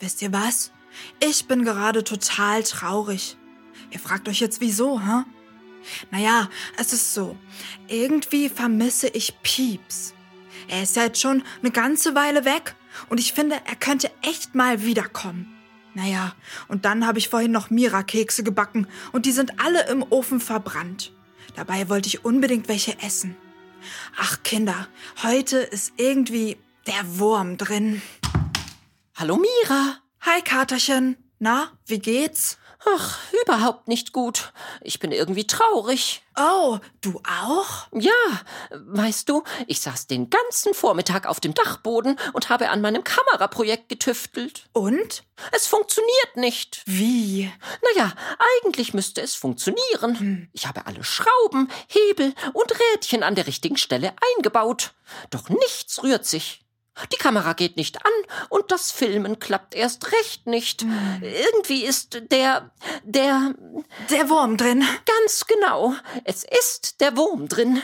Wisst ihr was? Ich bin gerade total traurig. Ihr fragt euch jetzt wieso, hä? Naja, es ist so. Irgendwie vermisse ich Pieps. Er ist ja jetzt schon eine ganze Weile weg und ich finde, er könnte echt mal wiederkommen. Naja, und dann habe ich vorhin noch Mira-Kekse gebacken und die sind alle im Ofen verbrannt. Dabei wollte ich unbedingt welche essen. Ach Kinder, heute ist irgendwie der Wurm drin. Hallo Mira. Hi Katerchen. Na, wie geht's? Ach, überhaupt nicht gut. Ich bin irgendwie traurig. Oh, du auch? Ja, weißt du, ich saß den ganzen Vormittag auf dem Dachboden und habe an meinem Kameraprojekt getüftelt. Und? Es funktioniert nicht. Wie? Naja, eigentlich müsste es funktionieren. Hm. Ich habe alle Schrauben, Hebel und Rädchen an der richtigen Stelle eingebaut. Doch nichts rührt sich. Die Kamera geht nicht an und das Filmen klappt erst recht nicht. Hm. Irgendwie ist der, der... Der Wurm drin. Ganz genau. Es ist der Wurm drin.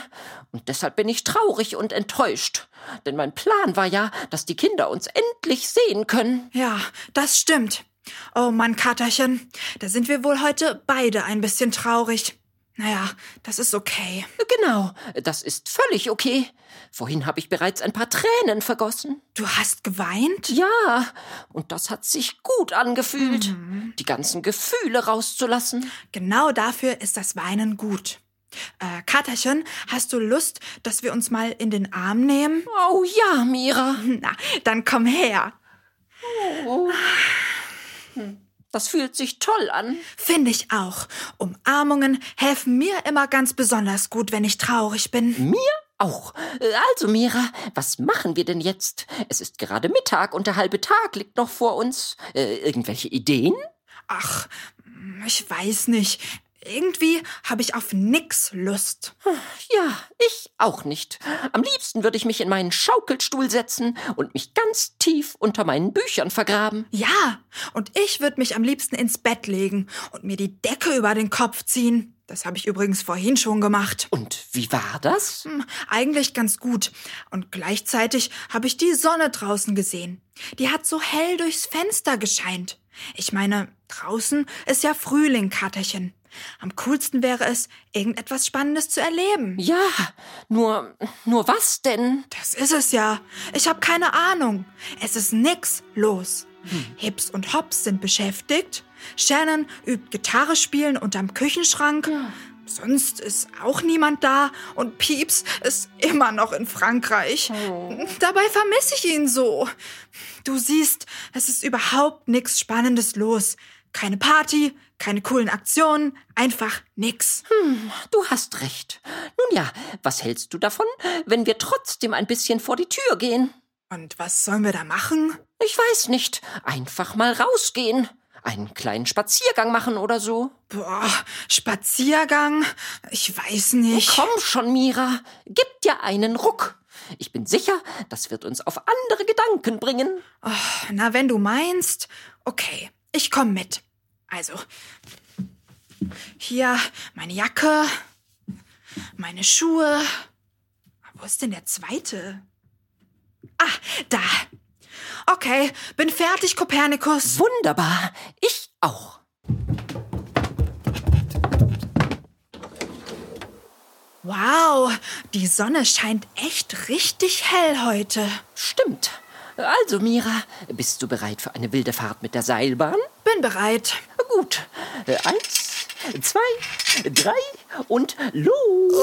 Und deshalb bin ich traurig und enttäuscht. Denn mein Plan war ja, dass die Kinder uns endlich sehen können. Ja, das stimmt. Oh Mann, Katerchen, da sind wir wohl heute beide ein bisschen traurig. Naja, das ist okay. Genau, das ist völlig okay. Vorhin habe ich bereits ein paar Tränen vergossen. Du hast geweint? Ja, und das hat sich gut angefühlt, mhm. die ganzen Gefühle rauszulassen. Genau dafür ist das Weinen gut. Äh, Katerchen, hast du Lust, dass wir uns mal in den Arm nehmen? Oh ja, Mira. Na, dann komm her. Oh. Hm. Das fühlt sich toll an. Finde ich auch. Umarmungen helfen mir immer ganz besonders gut, wenn ich traurig bin. Mir auch. Also, Mira, was machen wir denn jetzt? Es ist gerade Mittag und der halbe Tag liegt noch vor uns. Äh, irgendwelche Ideen? Ach, ich weiß nicht. Irgendwie habe ich auf nix Lust. Ja, ich auch nicht. Am liebsten würde ich mich in meinen Schaukelstuhl setzen und mich ganz tief unter meinen Büchern vergraben. Ja, und ich würde mich am liebsten ins Bett legen und mir die Decke über den Kopf ziehen. Das habe ich übrigens vorhin schon gemacht. Und wie war das? Hm, eigentlich ganz gut. Und gleichzeitig habe ich die Sonne draußen gesehen. Die hat so hell durchs Fenster gescheint. Ich meine, draußen ist ja Frühling, Katerchen. Am coolsten wäre es, irgendetwas Spannendes zu erleben. Ja, nur, nur was denn? Das ist es ja. Ich habe keine Ahnung. Es ist nix los. Hm. Hips und Hops sind beschäftigt. Shannon übt Gitarre spielen unterm Küchenschrank. Ja. Sonst ist auch niemand da und Pieps ist immer noch in Frankreich. Oh. Dabei vermisse ich ihn so. Du siehst, es ist überhaupt nichts Spannendes los. Keine Party, keine coolen Aktionen, einfach nix. Hm, du hast recht. Nun ja, was hältst du davon, wenn wir trotzdem ein bisschen vor die Tür gehen? Und was sollen wir da machen? Ich weiß nicht. Einfach mal rausgehen. Einen kleinen Spaziergang machen oder so. Boah, Spaziergang? Ich weiß nicht. Komm schon, Mira. Gib dir einen Ruck. Ich bin sicher, das wird uns auf andere Gedanken bringen. Oh, na, wenn du meinst. Okay, ich komm mit. Also, hier meine Jacke, meine Schuhe. Wo ist denn der zweite? Ah, da. Okay, bin fertig, Kopernikus. Wunderbar. Ich auch. Wow, die Sonne scheint echt richtig hell heute. Stimmt. Also, Mira, bist du bereit für eine wilde Fahrt mit der Seilbahn? Bin bereit. Gut. Eins, zwei, drei und los.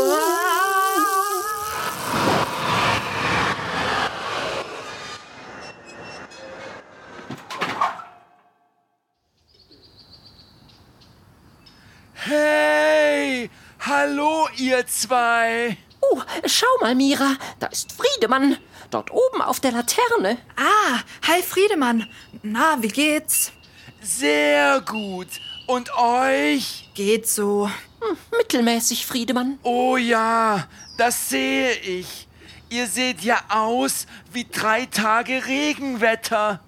Hey, hallo ihr zwei. Oh, schau mal, Mira, da ist Friedemann. Dort oben auf der Laterne. Ah, hi Friedemann. Na, wie geht's? Sehr gut. Und euch? Geht so. Hm, mittelmäßig, Friedemann. Oh ja, das sehe ich. Ihr seht ja aus wie drei Tage Regenwetter.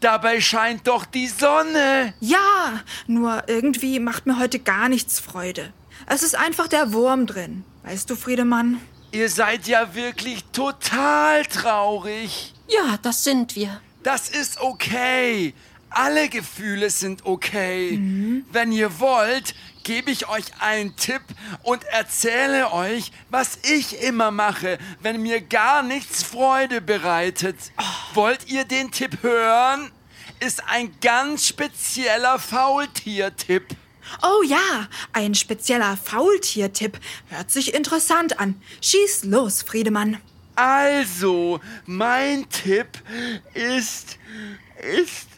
Dabei scheint doch die Sonne. Ja, nur irgendwie macht mir heute gar nichts Freude. Es ist einfach der Wurm drin. Weißt du, Friedemann? Ihr seid ja wirklich total traurig. Ja, das sind wir. Das ist okay. Alle Gefühle sind okay. Mhm. Wenn ihr wollt, gebe ich euch einen Tipp und erzähle euch, was ich immer mache, wenn mir gar nichts Freude bereitet. Oh. Wollt ihr den Tipp hören? Ist ein ganz spezieller Faultier-Tipp. Oh ja, ein spezieller Faultier-Tipp. Hört sich interessant an. Schieß los, Friedemann. Also, mein Tipp ist, ist,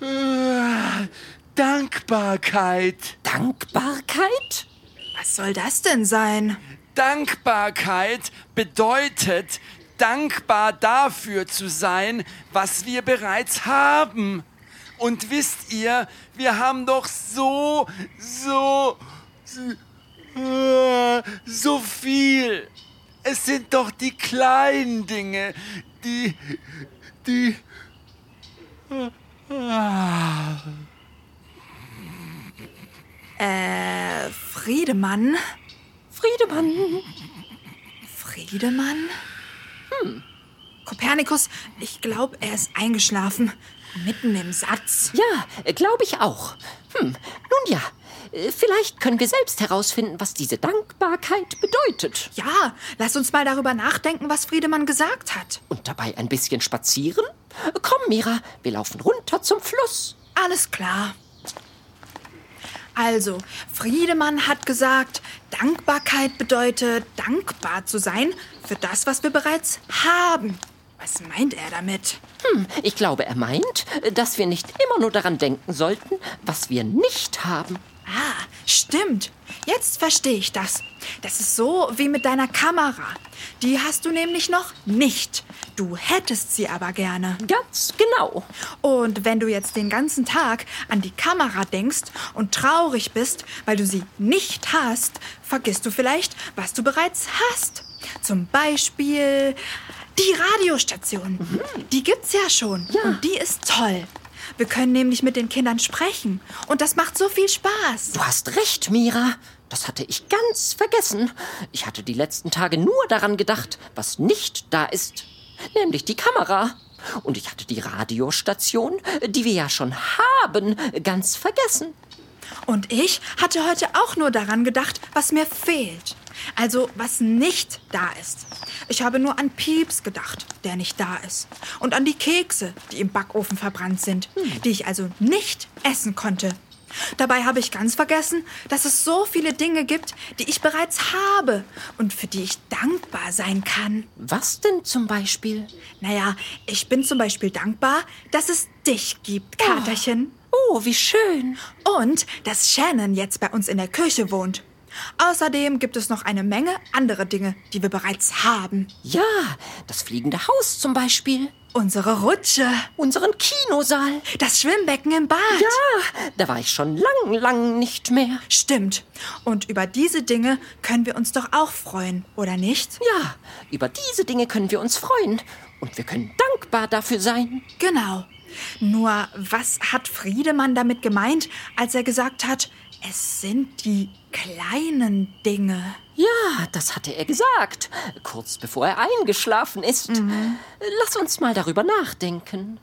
äh, Dankbarkeit. Dankbarkeit? Was soll das denn sein? Dankbarkeit bedeutet, dankbar dafür zu sein, was wir bereits haben. Und wisst ihr, wir haben doch so, so, so, so viel. Es sind doch die kleinen Dinge, die, die. Äh, Friedemann? Friedemann? Friedemann? Hm. Kopernikus, ich glaube, er ist eingeschlafen. Mitten im Satz. Ja, glaube ich auch. Hm, nun ja, vielleicht können wir selbst herausfinden, was diese Dankbarkeit bedeutet. Ja, lass uns mal darüber nachdenken, was Friedemann gesagt hat. Und dabei ein bisschen spazieren? Komm, Mira, wir laufen runter zum Fluss. Alles klar. Also, Friedemann hat gesagt, Dankbarkeit bedeutet, dankbar zu sein für das, was wir bereits haben. Was meint er damit? Hm, ich glaube, er meint, dass wir nicht immer nur daran denken sollten, was wir nicht haben. Ah, stimmt. Jetzt verstehe ich das. Das ist so wie mit deiner Kamera. Die hast du nämlich noch nicht. Du hättest sie aber gerne. Ganz genau. Und wenn du jetzt den ganzen Tag an die Kamera denkst und traurig bist, weil du sie nicht hast, vergisst du vielleicht, was du bereits hast. Zum Beispiel die Radiostation. Mhm. Die gibt's ja schon. Ja. Und die ist toll. Wir können nämlich mit den Kindern sprechen. Und das macht so viel Spaß. Du hast recht, Mira. Das hatte ich ganz vergessen. Ich hatte die letzten Tage nur daran gedacht, was nicht da ist. Nämlich die Kamera. Und ich hatte die Radiostation, die wir ja schon haben, ganz vergessen. Und ich hatte heute auch nur daran gedacht, was mir fehlt. Also was nicht da ist. Ich habe nur an Pieps gedacht, der nicht da ist. Und an die Kekse, die im Backofen verbrannt sind, hm. die ich also nicht essen konnte. Dabei habe ich ganz vergessen, dass es so viele Dinge gibt, die ich bereits habe und für die ich dankbar sein kann. Was denn zum Beispiel? Naja, ich bin zum Beispiel dankbar, dass es dich gibt, Katerchen. Oh, oh wie schön. Und dass Shannon jetzt bei uns in der Küche wohnt. Außerdem gibt es noch eine Menge andere Dinge, die wir bereits haben. Ja, das fliegende Haus zum Beispiel. Unsere Rutsche. Unseren Kinosaal. Das Schwimmbecken im Bad. Ja, da war ich schon lang, lang nicht mehr. Stimmt. Und über diese Dinge können wir uns doch auch freuen, oder nicht? Ja, über diese Dinge können wir uns freuen. Und wir können dankbar dafür sein. Genau. Nur, was hat Friedemann damit gemeint, als er gesagt hat, es sind die kleinen Dinge. Ja, das hatte er gesagt, kurz bevor er eingeschlafen ist. Mhm. Lass uns mal darüber nachdenken.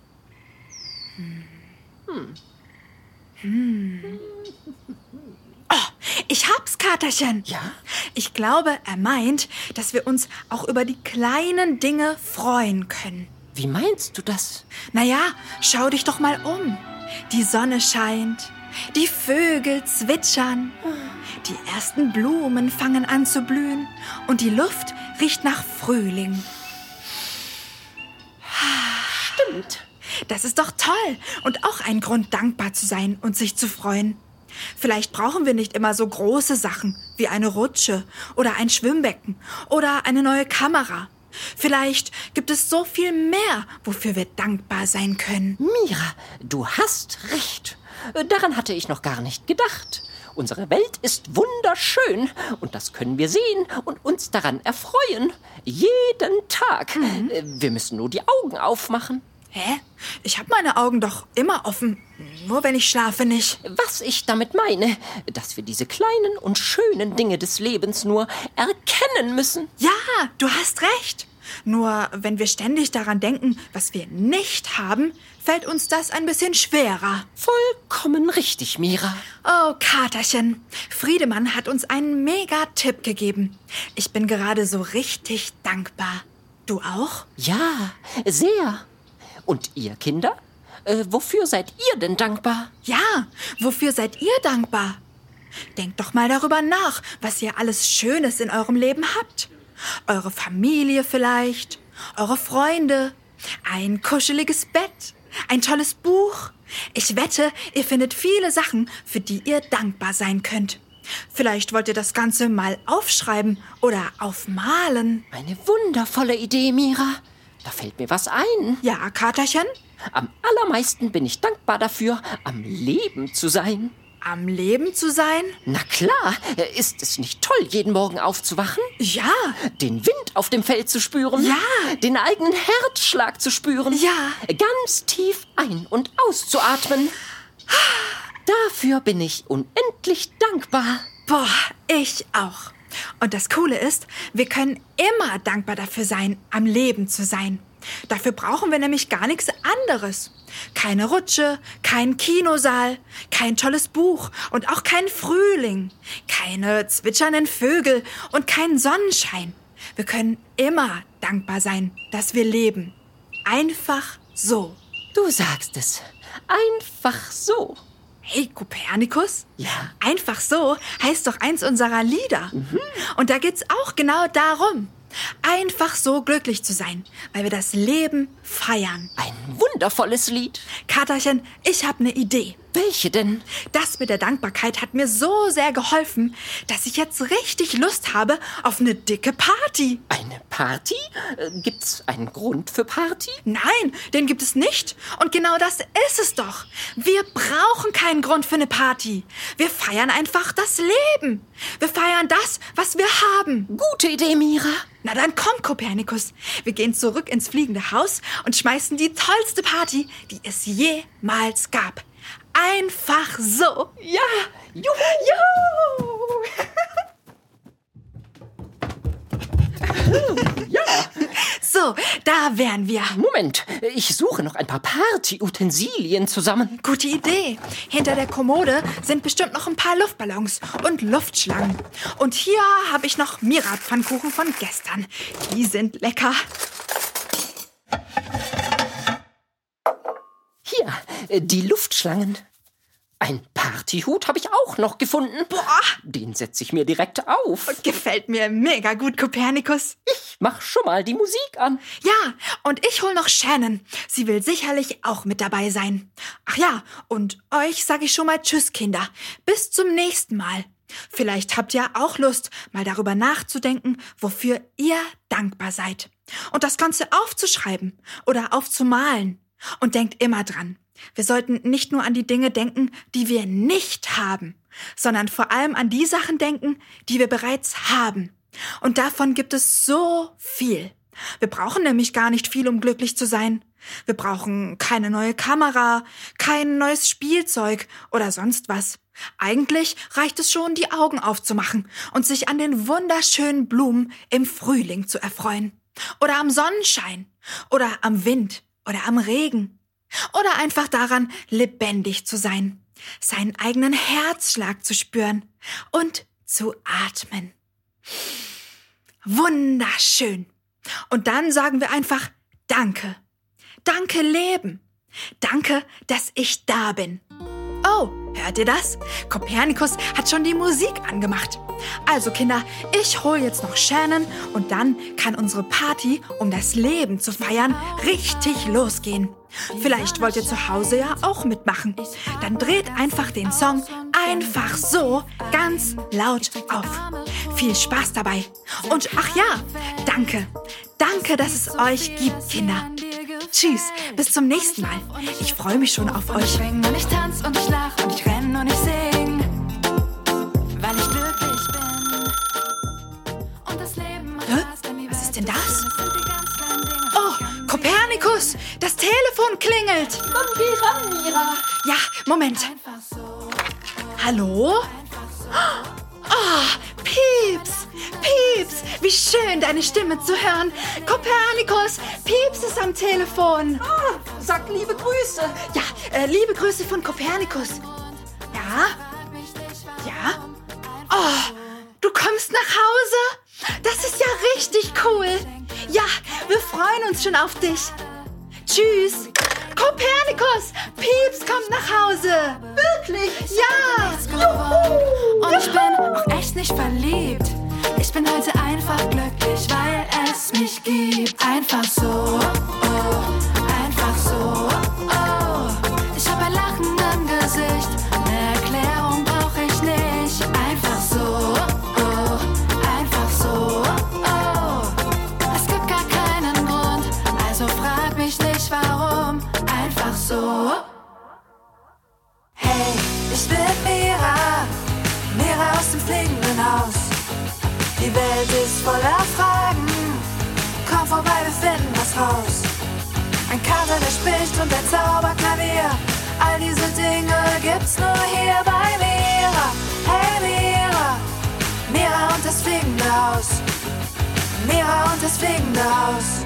Hm. Hm. Oh, ich hab's, Katerchen. Ja? Ich glaube, er meint, dass wir uns auch über die kleinen Dinge freuen können. Wie meinst du das? Naja, schau dich doch mal um. Die Sonne scheint, die Vögel zwitschern, die ersten Blumen fangen an zu blühen und die Luft riecht nach Frühling. Stimmt. Das ist doch toll und auch ein Grund, dankbar zu sein und sich zu freuen. Vielleicht brauchen wir nicht immer so große Sachen wie eine Rutsche oder ein Schwimmbecken oder eine neue Kamera. Vielleicht gibt es so viel mehr, wofür wir dankbar sein können. Mira, du hast recht. Daran hatte ich noch gar nicht gedacht. Unsere Welt ist wunderschön und das können wir sehen und uns daran erfreuen. Jeden Tag. Wir müssen nur die Augen aufmachen. Hä? Ich habe meine Augen doch immer offen. Nur wenn ich schlafe nicht. Was ich damit meine, dass wir diese kleinen und schönen Dinge des Lebens nur erkennen müssen. Ja, du hast recht. Nur wenn wir ständig daran denken, was wir nicht haben, fällt uns das ein bisschen schwerer. Vollkommen richtig, Mira. Oh, Katerchen. Friedemann hat uns einen Mega-Tipp gegeben. Ich bin gerade so richtig dankbar. Du auch? Ja, sehr. Und ihr Kinder? Äh, wofür seid ihr denn dankbar? Ja, wofür seid ihr dankbar? Denkt doch mal darüber nach, was ihr alles Schönes in eurem Leben habt. Eure Familie vielleicht, eure Freunde, ein kuscheliges Bett, ein tolles Buch. Ich wette, ihr findet viele Sachen, für die ihr dankbar sein könnt. Vielleicht wollt ihr das Ganze mal aufschreiben oder aufmalen. Eine wundervolle Idee, Mira. Da fällt mir was ein. Ja, Katerchen? Am allermeisten bin ich dankbar dafür, am Leben zu sein. Am Leben zu sein? Na klar, ist es nicht toll, jeden Morgen aufzuwachen? Ja. Den Wind auf dem Feld zu spüren? Ja. Den eigenen Herzschlag zu spüren? Ja. Ganz tief ein- und auszuatmen. Dafür bin ich unendlich dankbar. Boah, ich auch. Und das Coole ist, wir können immer dankbar dafür sein, am Leben zu sein. Dafür brauchen wir nämlich gar nichts anderes. Keine Rutsche, kein Kinosaal, kein tolles Buch und auch kein Frühling, keine zwitschernden Vögel und kein Sonnenschein. Wir können immer dankbar sein, dass wir leben. Einfach so. Du sagst es. Einfach so. Hey, Kopernikus? Ja. Einfach so heißt doch eins unserer Lieder. Und da geht's auch genau darum. Einfach so glücklich zu sein, weil wir das Leben feiern. Ein wundervolles Lied. Katerchen, ich habe eine Idee. Welche denn? Das mit der Dankbarkeit hat mir so sehr geholfen, dass ich jetzt richtig Lust habe auf eine dicke Party. Eine Party? Äh, Gibt's einen Grund für Party? Nein, den gibt es nicht. Und genau das ist es doch. Wir brauchen keinen Grund für eine Party. Wir feiern einfach das Leben. Wir feiern das, was wir haben. Gute Idee, Mira. Na dann komm, Kopernikus. Wir gehen zurück ins fliegende Haus und schmeißen die tollste Party, die es jemals gab. Einfach so. Ja, juhu. ja. So, da wären wir. Moment, ich suche noch ein paar Party-Utensilien zusammen. Gute Idee. Hinter der Kommode sind bestimmt noch ein paar Luftballons und Luftschlangen. Und hier habe ich noch Mira-Pfannkuchen von gestern. Die sind lecker. Hier, äh, die Luftschlangen. Ein Partyhut habe ich auch noch gefunden. Boah. Den setze ich mir direkt auf. Gefällt mir mega gut, Kopernikus. Ich mach schon mal die Musik an. Ja, und ich hol noch Shannon. Sie will sicherlich auch mit dabei sein. Ach ja, und euch sage ich schon mal Tschüss, Kinder. Bis zum nächsten Mal. Vielleicht habt ihr auch Lust, mal darüber nachzudenken, wofür ihr dankbar seid. Und das Ganze aufzuschreiben oder aufzumalen. Und denkt immer dran. Wir sollten nicht nur an die Dinge denken, die wir nicht haben, sondern vor allem an die Sachen denken, die wir bereits haben. Und davon gibt es so viel. Wir brauchen nämlich gar nicht viel, um glücklich zu sein. Wir brauchen keine neue Kamera, kein neues Spielzeug oder sonst was. Eigentlich reicht es schon, die Augen aufzumachen und sich an den wunderschönen Blumen im Frühling zu erfreuen. Oder am Sonnenschein. Oder am Wind. Oder am Regen. Oder einfach daran, lebendig zu sein. Seinen eigenen Herzschlag zu spüren. Und zu atmen. Wunderschön. Und dann sagen wir einfach Danke. Danke Leben. Danke, dass ich da bin. Oh, hört ihr das? Kopernikus hat schon die Musik angemacht. Also Kinder, ich hol jetzt noch Shannon und dann kann unsere Party, um das Leben zu feiern, richtig losgehen. Vielleicht wollt ihr zu Hause ja auch mitmachen. Dann dreht einfach den Song einfach so ganz laut auf. Viel Spaß dabei. Und ach ja, danke. Danke, dass es euch gibt, Kinder. Tschüss, bis zum nächsten Mal. Ich freue mich schon auf euch. und ich tanz und ich lach und ich renn und ich sing, weil ich glücklich bin. Und das Leben Hä? Was ist denn das? Oh, Kopernikus, das Telefon klingelt. Mira. Ja, Moment. Hallo? Oh, Pieps, Pieps, wie schön, deine Stimme zu hören. Kopernikus, Pieps ist am Telefon. Ah, sag liebe Grüße. Ja, äh, liebe Grüße von Kopernikus. Ja? Ja? Oh, du kommst nach Hause? Das ist ja richtig cool. Ja, wir freuen uns schon auf dich. Tschüss. Kopernikus, Pieps kommt nach Hause. Wirklich? Ja. geworden. Und ich bin auch echt nicht verliebt. Ich bin heute einfach glücklich, weil es mich gibt. Einfach so, oh, einfach so, voller Fragen. Komm vorbei, wir finden was raus. Ein Kater, der spricht und der Zauberklavier. All diese Dinge gibt's nur hier bei Mira. Hey Mira, Mira und das fliegende Haus. Mira und das fliegende Haus.